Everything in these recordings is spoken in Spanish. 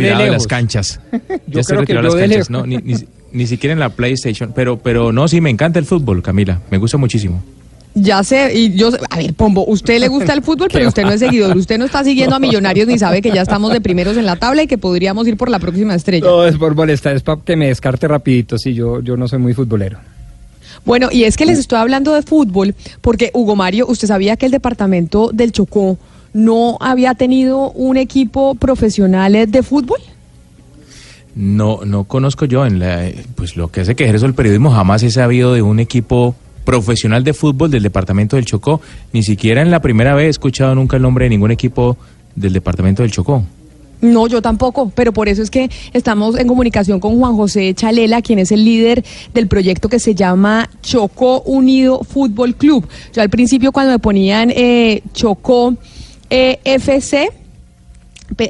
de, las canchas. ya estoy retirado de las canchas, no, ni, ni, siquiera en la PlayStation. Pero, pero no, sí, me encanta el fútbol, Camila. Me gusta muchísimo. Ya sé, y yo, a ver, Pombo, usted le gusta el fútbol, pero usted no es seguidor, usted no está siguiendo a Millonarios ni sabe que ya estamos de primeros en la tabla y que podríamos ir por la próxima estrella. No, es por molestar, es para que me descarte rapidito, sí, yo, yo no soy muy futbolero. Bueno, y es que les estoy hablando de fútbol, porque Hugo Mario, usted sabía que el departamento del Chocó no había tenido un equipo profesional de fútbol. No, no conozco yo en la, pues lo que hace que ejerzo el periodismo jamás he sabido de un equipo profesional de fútbol del departamento del Chocó. Ni siquiera en la primera vez he escuchado nunca el nombre de ningún equipo del departamento del Chocó. No, yo tampoco, pero por eso es que estamos en comunicación con Juan José Chalela, quien es el líder del proyecto que se llama Chocó Unido Fútbol Club. Yo al principio cuando me ponían eh, Chocó eh, FC,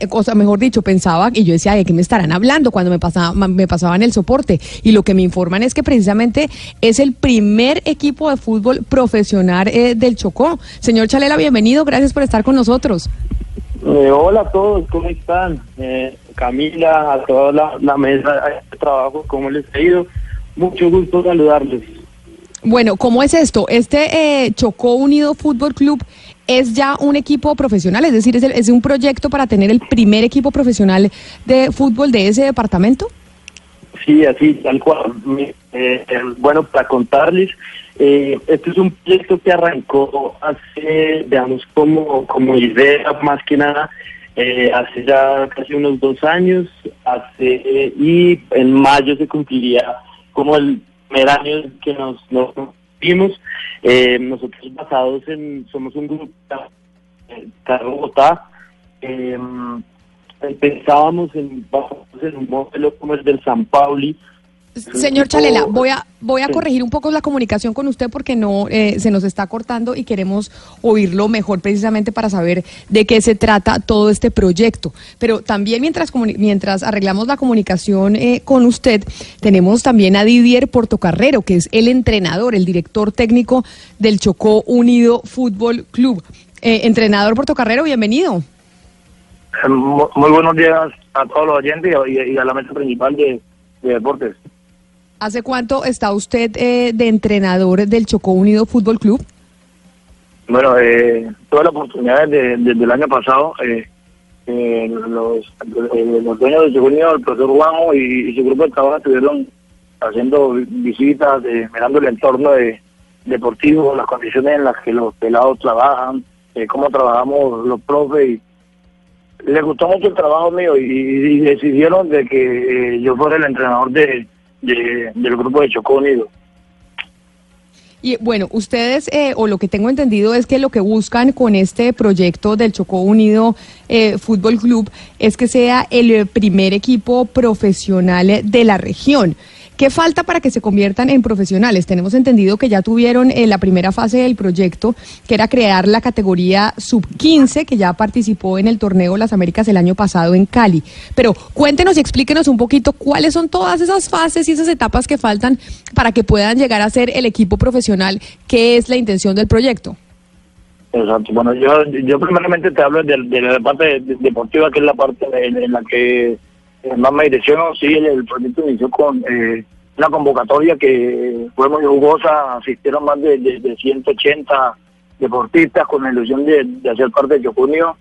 cosa mejor dicho, pensaba y yo decía, ¿de qué me estarán hablando cuando me, pasaba, me pasaban el soporte? Y lo que me informan es que precisamente es el primer equipo de fútbol profesional eh, del Chocó. Señor Chalela, bienvenido, gracias por estar con nosotros. Eh, hola a todos, ¿cómo están? Eh, Camila, a toda la, mesa de trabajo, ¿cómo les ha ido? Mucho gusto saludarles. Bueno, ¿cómo es esto? Este Chocó Unido Fútbol Club es ya un equipo profesional, es decir, es, un proyecto para tener el primer equipo profesional de fútbol de ese departamento. Sí, así, tal cual. Eh, eh, bueno, para contarles, eh, este es un proyecto que arrancó hace, digamos, como, como idea más que nada, hace ya casi unos dos años, hace y en mayo se cumpliría como el primer año que nos Eh, nosotros basados en, somos un grupo de Bogotá, eh, pensábamos en, en un modelo como el del San Pauli, Señor Chalela, voy a voy a corregir un poco la comunicación con usted porque no eh, se nos está cortando y queremos oírlo mejor precisamente para saber de qué se trata todo este proyecto. Pero también mientras mientras arreglamos la comunicación eh, con usted, tenemos también a Didier Portocarrero, que es el entrenador, el director técnico del Chocó Unido Fútbol Club. Eh, entrenador Portocarrero, bienvenido. Muy buenos días a todos los oyentes y a la mesa principal de deportes. ¿Hace cuánto está usted eh, de entrenador del Chocó Unido Fútbol Club? Bueno, eh, tuve la oportunidad desde, el año pasado. Eh, eh los, eh, los, dueños del Chocó Unido, el profesor Juanjo y, su grupo de trabajo estuvieron haciendo visitas, mirando el entorno de, deportivo, las condiciones en las que los pelados trabajan, cómo trabajamos los profes. Y, les gustó mucho el trabajo mío y, y decidieron de que yo fuera el entrenador de del grupo de Chocó Unido. Y bueno, ustedes, eh, o lo que tengo entendido es que lo que buscan con este proyecto del Chocó Unido eh, Fútbol Club es que sea el primer equipo profesional de la región. ¿Qué falta para que se conviertan en profesionales? Tenemos entendido que ya tuvieron eh, la primera fase del proyecto, que era crear la categoría sub-15, que ya participó en el torneo Las Américas el año pasado en Cali. Pero cuéntenos y explíquenos un poquito cuáles son todas esas fases y esas etapas que faltan para que puedan llegar a ser el equipo profesional, ¿Qué es la intención del proyecto. Exacto. Bueno, yo, yo primeramente te hablo de, la parte deportiva, que es la parte en la que más me direcciono, sí, el, proyecto inició con eh, una convocatoria que fue muy jugosa, asistieron más de, de, 180 deportistas con la ilusión de, hacer parte de Chocunio.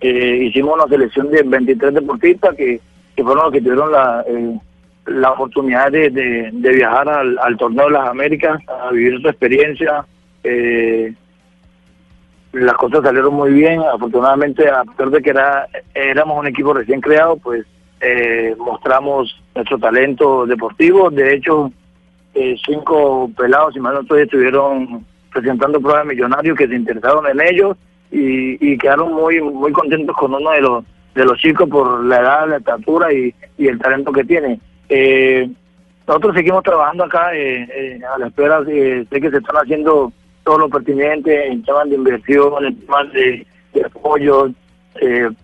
Eh, hicimos una selección de 23 deportistas que, fueron los que tuvieron la, eh, la oportunidad de, viajar al, torneo de las Américas, a vivir su experiencia. las cosas salieron muy bien, afortunadamente, a pesar de que era, éramos un equipo recién creado, pues eh, mostramos nuestro talento deportivo. De hecho, eh, cinco pelados, y más no estuvieron presentando pruebas millonarios que se interesaron en ellos y, quedaron muy muy contentos con uno de los de los chicos por la edad, la estatura y, el talento que tiene. Eh, nosotros seguimos trabajando acá eh, a la espera, sé que se están haciendo todo lo pertinente en temas de inversión, en temas de, de apoyo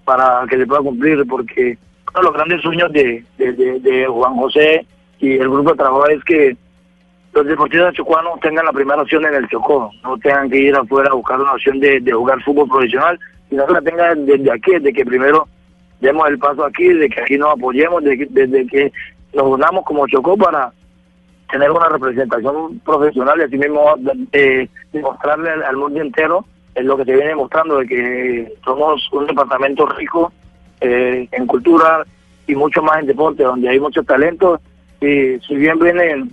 para que se pueda cumplir, porque uno de los grandes sueños de, Juan José y el grupo de trabajo es que los deportistas chocuanos tengan la primera opción en el Chocó, no tengan que ir afuera a buscar una opción de, jugar fútbol profesional, sino que la tengan desde aquí, desde que primero demos el paso aquí, de que aquí nos apoyemos, desde de, que nos unamos como Chocó para tener una representación profesional y así mismo eh, demostrarle al, mundo entero es lo que se viene demostrando de que somos un departamento rico eh, en cultura y mucho más en deporte, donde hay muchos talentos y si bien viene en,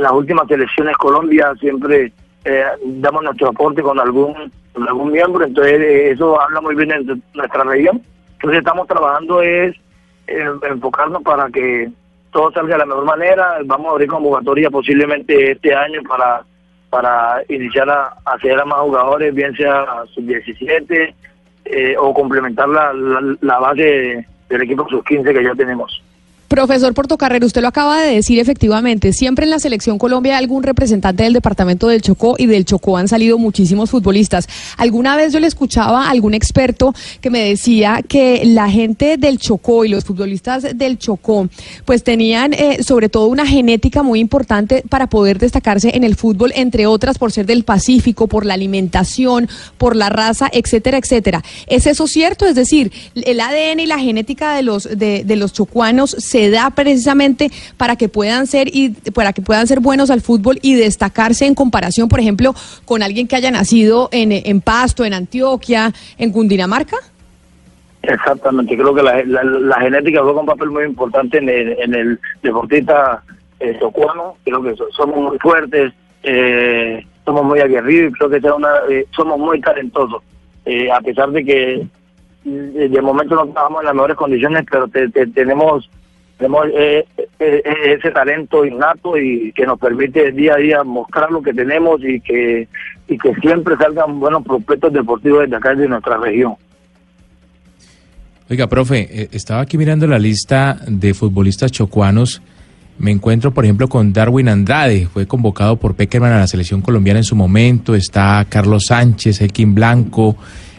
las últimas elecciones Colombia siempre eh, damos nuestro aporte con algún algún miembro, entonces eso habla muy bien de nuestra región. Entonces estamos trabajando es enfocarnos para que todo salga de la mejor manera. Vamos a abrir convocatoria posiblemente este año para para iniciar a, hacer a más jugadores, bien sea sub-17 eh, o complementar la, la, base del equipo sub-15 que ya tenemos. Profesor Portocarrero, usted lo acaba de decir efectivamente, siempre en la selección Colombia hay algún representante del departamento del Chocó y del Chocó han salido muchísimos futbolistas. Alguna vez yo le escuchaba a algún experto que me decía que la gente del Chocó y los futbolistas del Chocó pues tenían eh, sobre todo una genética muy importante para poder destacarse en el fútbol, entre otras por ser del Pacífico, por la alimentación, por la raza, etcétera, etcétera. ¿Es eso cierto? Es decir, el ADN y la genética de los, de, de los chocuanos se da precisamente para que puedan ser y para que puedan ser buenos al fútbol y destacarse en comparación, por ejemplo, con alguien que haya nacido en, en Pasto, en Antioquia, en Cundinamarca? Exactamente, creo que la, genética juega un papel muy importante en el, en el deportista eh, tocuano, creo que somos muy fuertes, eh, somos muy aguerridos y creo que una, eh, somos muy talentosos, eh, a pesar de que de momento no estamos en las mejores condiciones, pero tenemos eh, eh, eh, ese talento innato y que nos permite día a día mostrar lo que tenemos y que y que siempre salgan buenos prospectos deportivos desde acá de nuestra región. Oiga, profe, estaba aquí mirando la lista de futbolistas chocuanos. Me encuentro, por ejemplo, con Darwin Andrade, fue convocado por Peckerman a la selección colombiana en su momento. Está Carlos Sánchez, Elkin Blanco,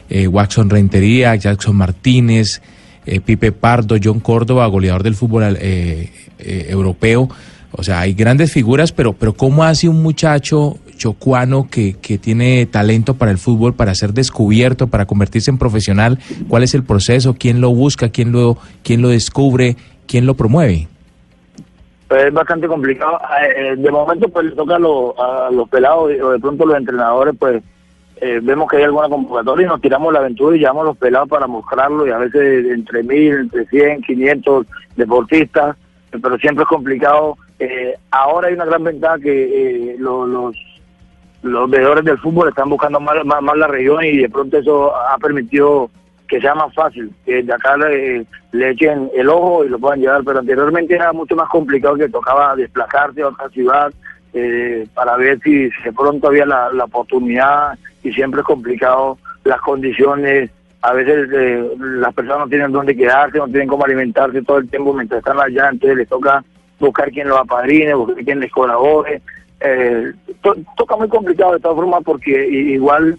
eh, Watson Rentería, Jackson Martínez, eh, Pipe Pardo, John Córdoba, goleador del fútbol eh, eh, europeo. O sea, hay grandes figuras, pero, pero ¿cómo hace un muchacho chocuano que, que tiene talento para el fútbol, para ser descubierto, para convertirse en profesional? ¿Cuál es el proceso? ¿Quién lo busca? ¿Quién lo, quién lo descubre? ¿Quién lo promueve? Pues es bastante complicado. De momento, pues le toca los, a los pelados o de pronto los entrenadores, pues eh, vemos que hay alguna convocatoria y nos tiramos la aventura y llevamos los pelados para mostrarlo y a veces entre mil, entre cien, quinientos deportistas, pero siempre es complicado. Eh, ahora hay una gran ventaja que eh, los, los, los veedores del fútbol están buscando más, más, la región y de pronto eso ha permitido que sea más fácil, que de acá le, echen el ojo y lo puedan llevar, pero anteriormente era mucho más complicado que tocaba desplazarse a otra ciudad para ver si, de pronto había la, la oportunidad y siempre es complicado las condiciones. A veces eh, las personas no tienen dónde quedarse, no tienen cómo alimentarse todo el tiempo mientras están allá, entonces les toca buscar quien los apadrine, buscar quien les colabore. Eh, toca muy complicado de todas formas porque igual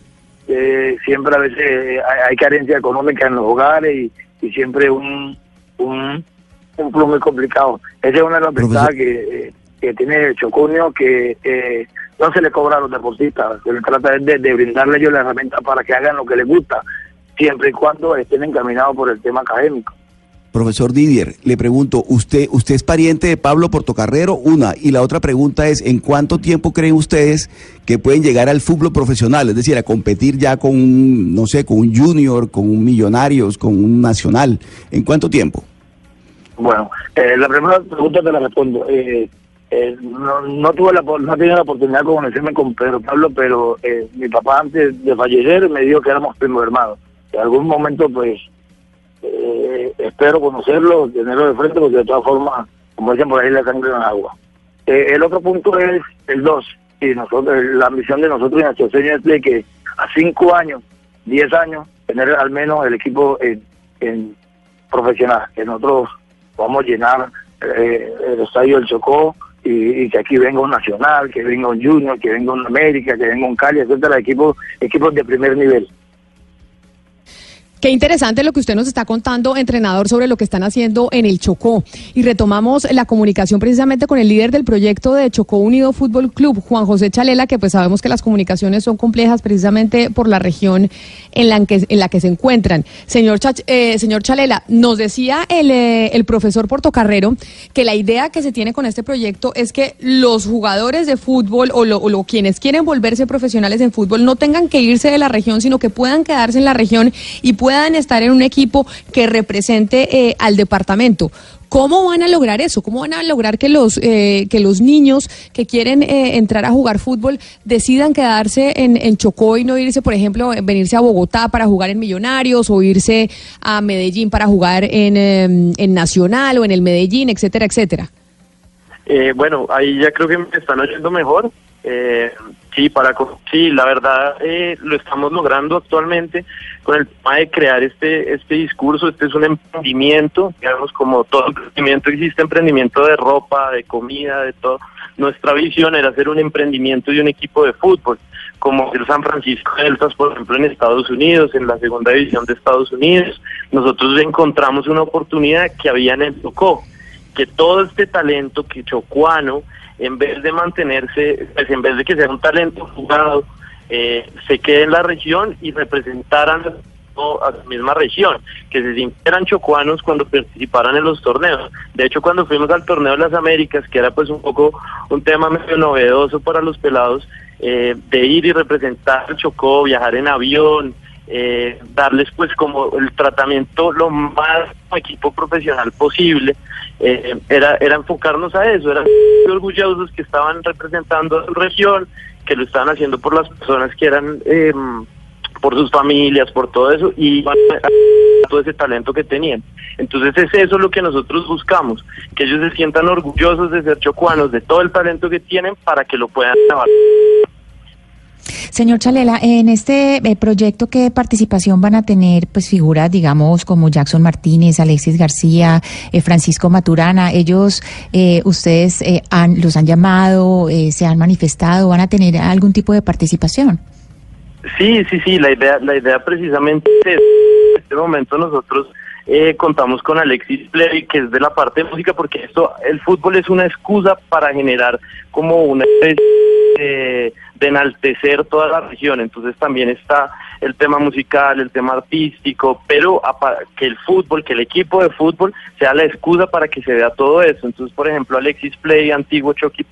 eh, siempre a veces hay, carencia económica en los hogares y, siempre un, un, un muy complicado. Esa es una de las ventajas que, que tiene el Chocunio, que no se le cobra a los deportistas, se les trata de, de brindarle ellos la herramienta para que hagan lo que les gusta, siempre y cuando estén encaminados por el tema académico. Profesor Didier, le pregunto, ¿usted, ¿usted es pariente de Pablo Portocarrero? Una. Y la otra pregunta es, ¿en cuánto tiempo creen ustedes que pueden llegar al fútbol profesional? Es decir, a competir ya con un, no sé, con un junior, con un millonarios, con un nacional. ¿En cuánto tiempo? Bueno, eh, la primera pregunta te la respondo. Eh, eh, no, no tuve la no tenía la oportunidad de conocerme con Pedro Pablo, pero eh, mi papá antes de fallecer me dijo que éramos primos hermanos. En algún momento, pues, eh, espero conocerlo, tenerlo de frente, porque de todas formas, como dicen por ahí, la sangre en el agua. el otro punto es el 2. Y nosotros, la misión de nosotros y nuestro es de que a 5 años, 10 años, tener al menos el equipo en, en profesional, que nosotros vamos a llenar el estadio del Chocó, y, que aquí venga un Nacional, que venga un Junior, que venga un América, que venga un Cali, etcétera, equipos, equipos de primer nivel. Qué interesante lo que usted nos está contando, entrenador, sobre lo que están haciendo en el Chocó. Y retomamos la comunicación precisamente con el líder del proyecto de Chocó Unido Fútbol Club, Juan José Chalela, que pues sabemos que las comunicaciones son complejas precisamente por la región en la que, en la que se encuentran. Señor, eh, señor Chalela, nos decía el, eh, el profesor Portocarrero que la idea que se tiene con este proyecto es que los jugadores de fútbol o, lo, o quienes quieren volverse profesionales en fútbol no tengan que irse de la región, sino que puedan quedarse en la región y puedan puedan estar en un equipo que represente eh, al departamento. ¿Cómo van a lograr eso? ¿Cómo van a lograr que los, eh, que los niños que quieren eh, entrar a jugar fútbol decidan quedarse en, en, Chocó y no irse, por ejemplo, venirse a Bogotá para jugar en Millonarios o irse a Medellín para jugar en, em, Nacional o en el Medellín, etcétera, etcétera? bueno, ahí ya creo que están oyendo mejor. Eh, sí, para sí, la verdad eh, lo estamos logrando actualmente con el tema de crear este este discurso. Este es un emprendimiento, digamos, como todo emprendimiento existe emprendimiento de ropa, de comida, de todo. Nuestra visión era hacer un emprendimiento y un equipo de fútbol, como el San Francisco Deltas, por ejemplo, en Estados Unidos, en la segunda división de Estados Unidos. Nosotros encontramos una oportunidad que había en el Tocó, que todo este talento que chocuano en vez de mantenerse, pues en vez de que sea un talento jugado, eh, se quede en la región y representaran a su misma región, que se sintieran chocuanos cuando participaran en los torneos. De hecho, cuando fuimos al torneo de las Américas, que era pues un poco un tema medio novedoso para los pelados, eh, de ir y representar Chocó, viajar en avión, eh, darles pues como el tratamiento lo más equipo profesional posible, eh, era, era enfocarnos a eso, eran orgullosos que estaban representando a región, que lo estaban haciendo por las personas que eran, eh, por sus familias, por todo eso, y todo ese talento que tenían. Entonces es eso lo que nosotros buscamos, que ellos se sientan orgullosos de ser chocuanos, de todo el talento que tienen para que lo puedan llevar. Señor Chalela, en este eh, proyecto, ¿qué participación van a tener pues figuras, digamos, como Jackson Martínez, Alexis García, eh, Francisco Maturana? Ellos, eh, ustedes han, los han llamado, se han manifestado, ¿van a tener algún tipo de participación? Sí, sí, sí, la idea, la idea precisamente es, en este momento nosotros contamos con Alexis Play, que es de la parte de música, porque esto, el fútbol es una excusa para generar como una especie de enaltecer toda la región. Entonces también está el tema musical, el tema artístico, pero que el fútbol, que el equipo de fútbol sea la excusa para que se vea todo eso. Entonces, por ejemplo, Alexis Play, antiguo Chucky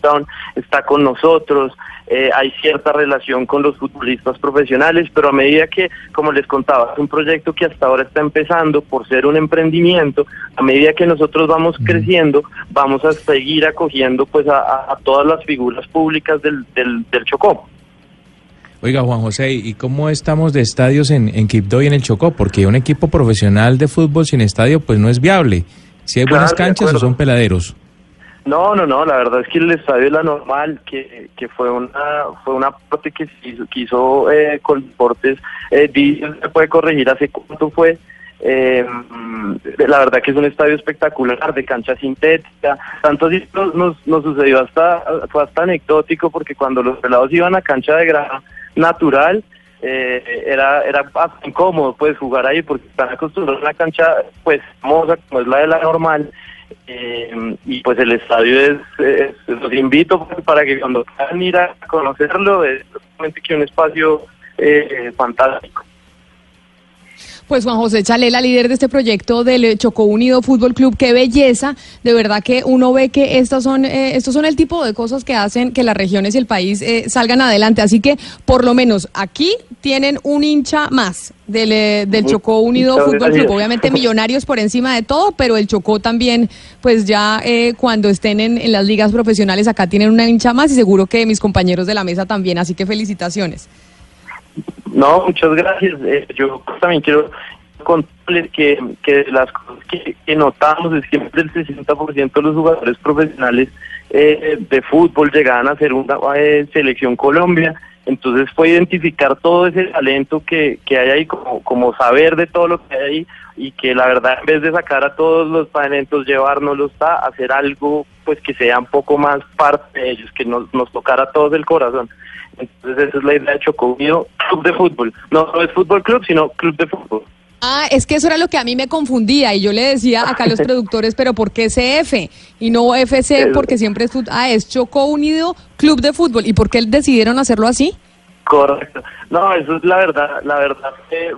está con nosotros. Eh, hay cierta relación con los futbolistas profesionales, pero a medida que, como les contaba, es un proyecto que hasta ahora está empezando por ser un emprendimiento, a medida que nosotros vamos creciendo, vamos a seguir acogiendo pues a, todas las figuras públicas del, del, del Chocó. Oiga, Juan José, ¿y cómo estamos de estadios en, en Quibdó y en el Chocó? Porque un equipo profesional de fútbol sin estadio pues no es viable. Si hay buenas canchas o son peladeros. No, no, no, la verdad es que el estadio es la normal, que, que fue una fue una parte que hizo, que hizo eh, con deportes, eh, se puede corregir hace cuánto fue, eh, la verdad que es un estadio espectacular, de cancha sintética, tanto así nos, nos, sucedió hasta, fue hasta anecdótico porque cuando los pelados iban a cancha de grama natural, eh, era era incómodo pues jugar ahí porque están acostumbrados a una cancha pues famosa como es la de la normal eh, y pues el estadio es, los invito para que cuando quieran ir a conocerlo es realmente que un espacio eh, fantástico. Pues Juan José Chalela, líder de este proyecto del Chocó Unido Fútbol Club, qué belleza. De verdad que uno ve que estos son, eh, estos son el tipo de cosas que hacen que las regiones y el país eh, salgan adelante. Así que por lo menos aquí tienen un hincha más del, eh, del Chocó Unido Fútbol Club. Obviamente millonarios por encima de todo, pero el Chocó también, pues ya cuando estén en, en las ligas profesionales acá tienen una hincha más y seguro que mis compañeros de la mesa también. Así que felicitaciones. No, muchas gracias. Eh, yo también quiero contarles que, que las cosas que, notamos es que el 60% de los jugadores profesionales eh, de fútbol llegaban a ser una eh, selección Colombia. Entonces fue identificar todo ese talento que, que hay ahí, como, como saber de todo lo que hay ahí y que la verdad en vez de sacar a todos los talentos, llevárnoslos a hacer algo pues que sea un poco más parte de ellos, que nos, nos tocara a todos el corazón. Entonces esa es la idea de Chocó Club de Fútbol. No, no es fútbol club, sino club de fútbol. Ah, es que eso era lo que a mí me confundía y yo le decía acá a los productores, pero ¿por qué CF y no FC? Porque siempre es, ah, es Chocó Unido Club de Fútbol. ¿Y por qué decidieron hacerlo así? Correcto. No, eso es la verdad. La verdad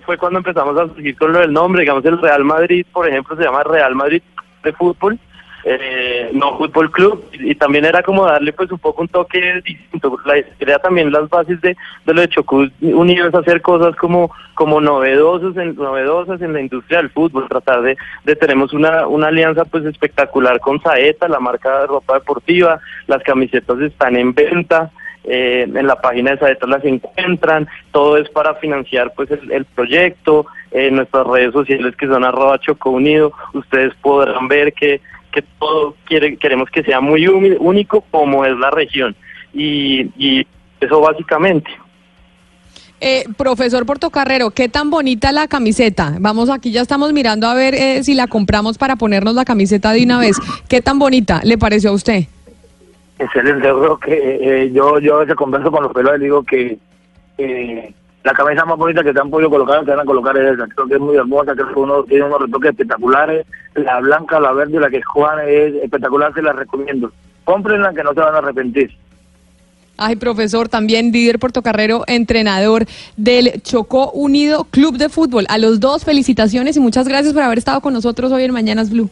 fue cuando empezamos a surgir con lo del nombre. Digamos, el Real Madrid, por ejemplo, se llama Real Madrid de Fútbol eh, no fútbol club y, también era como darle pues un poco un toque distinto. La idea también las bases de, lo de Chocó Unidos hacer cosas como como novedosos en, novedosas en la industria del fútbol tratar de, de tenemos una, una alianza pues espectacular con Saeta la marca de ropa deportiva las camisetas están en venta eh, en la página de Saeta las encuentran, todo es para financiar pues el, el proyecto, en nuestras redes sociales que son arroba Choco Unido, ustedes podrán ver que que todo quiere, queremos que sea muy único como es la región. Y, eso básicamente. Eh, profesor Portocarrero, ¿qué tan bonita la camiseta? Vamos, aquí ya estamos mirando a ver eh, si la compramos para ponernos la camiseta de una vez. ¿Qué tan bonita le pareció a usted? Excelente, creo que eh, yo, yo a veces converso con los pelos y digo que eh, la camisa más bonita que te han podido colocar, te van a colocar es esa. Creo que es muy hermosa, creo que uno tiene unos retoques espectaculares. La blanca, la verde la que Juan es espectacular, se la recomiendo. Cómprenla que no se van a arrepentir. Ay, profesor, también líder portocarrero, entrenador del Chocó Unido Club de Fútbol. A los dos, felicitaciones y muchas gracias por haber estado con nosotros hoy en Mañanas Blue.